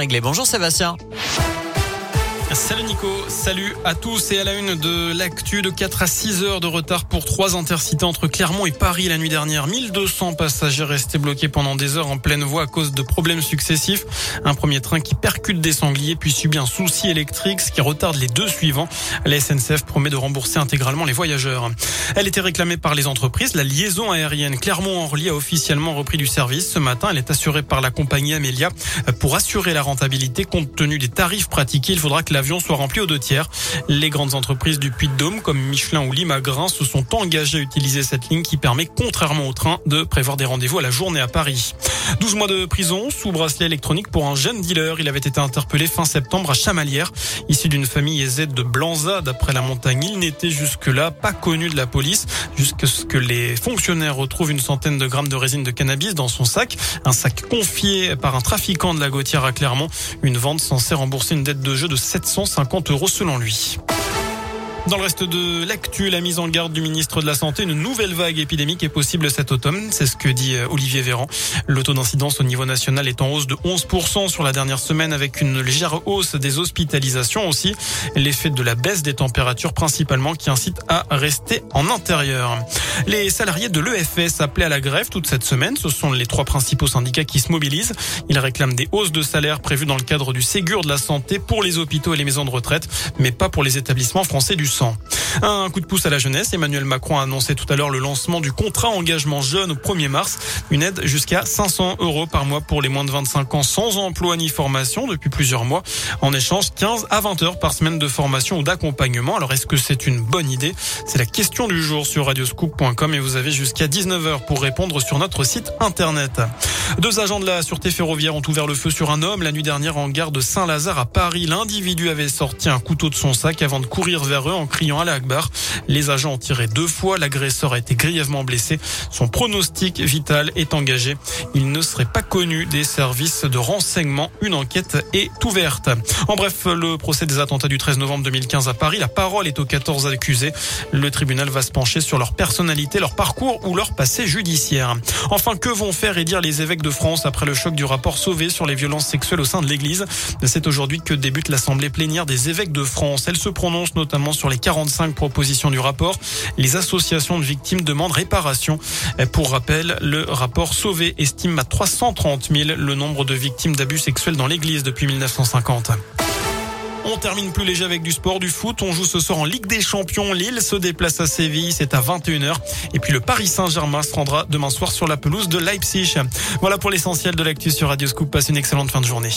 Bonjour Sébastien. Salut Nico, salut à tous et à la une de l'actu de 4 à 6 heures de retard pour trois intercités entre Clermont et Paris la nuit dernière. 1200 passagers restés bloqués pendant des heures en pleine voie à cause de problèmes successifs. Un premier train qui percute des sangliers puis subit un souci électrique ce qui retarde les deux suivants. La SNCF promet de rembourser intégralement les voyageurs. Elle était réclamée par les entreprises. La liaison aérienne Clermont-Orly a officiellement repris du service ce matin. Elle est assurée par la compagnie Amelia. Pour assurer la rentabilité compte tenu des tarifs pratiqués, il faudra que l'avion soit rempli aux deux tiers. Les grandes entreprises du Puy-de-Dôme comme Michelin ou Limagrin se sont engagées à utiliser cette ligne qui permet, contrairement au train, de prévoir des rendez-vous à la journée à Paris. 12 mois de prison sous bracelet électronique pour un jeune dealer. Il avait été interpellé fin septembre à Chamalières. Issu d'une famille aisée de Blanza, d'après la montagne, il n'était jusque-là pas connu de la police jusqu'à ce que les fonctionnaires retrouvent une centaine de grammes de résine de cannabis dans son sac. Un sac confié par un trafiquant de la Gautière à Clermont. Une vente censée rembourser une dette de jeu de 750 euros selon lui. Dans le reste de l'actu, la mise en garde du ministre de la Santé, une nouvelle vague épidémique est possible cet automne. C'est ce que dit euh, Olivier Véran. Le taux d'incidence au niveau national est en hausse de 11% sur la dernière semaine avec une légère hausse des hospitalisations aussi. L'effet de la baisse des températures principalement qui incite à rester en intérieur. Les salariés de l'EFS appelaient à la grève toute cette semaine. Ce sont les trois principaux syndicats qui se mobilisent. Ils réclament des hausses de salaire prévues dans le cadre du Ségur de la santé pour les hôpitaux et les maisons de retraite, mais pas pour les établissements français du un coup de pouce à la jeunesse. Emmanuel Macron a annoncé tout à l'heure le lancement du contrat engagement jeune au 1er mars. Une aide jusqu'à 500 euros par mois pour les moins de 25 ans sans emploi ni formation depuis plusieurs mois. En échange, 15 à 20 heures par semaine de formation ou d'accompagnement. Alors est-ce que c'est une bonne idée? C'est la question du jour sur radioscoop.com et vous avez jusqu'à 19h pour répondre sur notre site internet. Deux agents de la sûreté ferroviaire ont ouvert le feu sur un homme la nuit dernière en gare de Saint-Lazare à Paris. L'individu avait sorti un couteau de son sac avant de courir vers eux criant à l'Akbar. Les agents ont tiré deux fois. L'agresseur a été grièvement blessé. Son pronostic vital est engagé. Il ne serait pas connu des services de renseignement. Une enquête est ouverte. En bref, le procès des attentats du 13 novembre 2015 à Paris. La parole est aux 14 accusés. Le tribunal va se pencher sur leur personnalité, leur parcours ou leur passé judiciaire. Enfin, que vont faire et dire les évêques de France après le choc du rapport Sauvé sur les violences sexuelles au sein de l'Église? C'est aujourd'hui que débute l'Assemblée plénière des évêques de France. Elle se prononce notamment les 45 propositions du rapport. Les associations de victimes demandent réparation. Pour rappel, le rapport Sauvé estime à 330 000 le nombre de victimes d'abus sexuels dans l'Église depuis 1950. On termine plus léger avec du sport, du foot. On joue ce soir en Ligue des Champions. Lille se déplace à Séville. C'est à 21h. Et puis le Paris Saint-Germain se rendra demain soir sur la pelouse de Leipzig. Voilà pour l'essentiel de l'actu sur Radio Scoop. Passe une excellente fin de journée.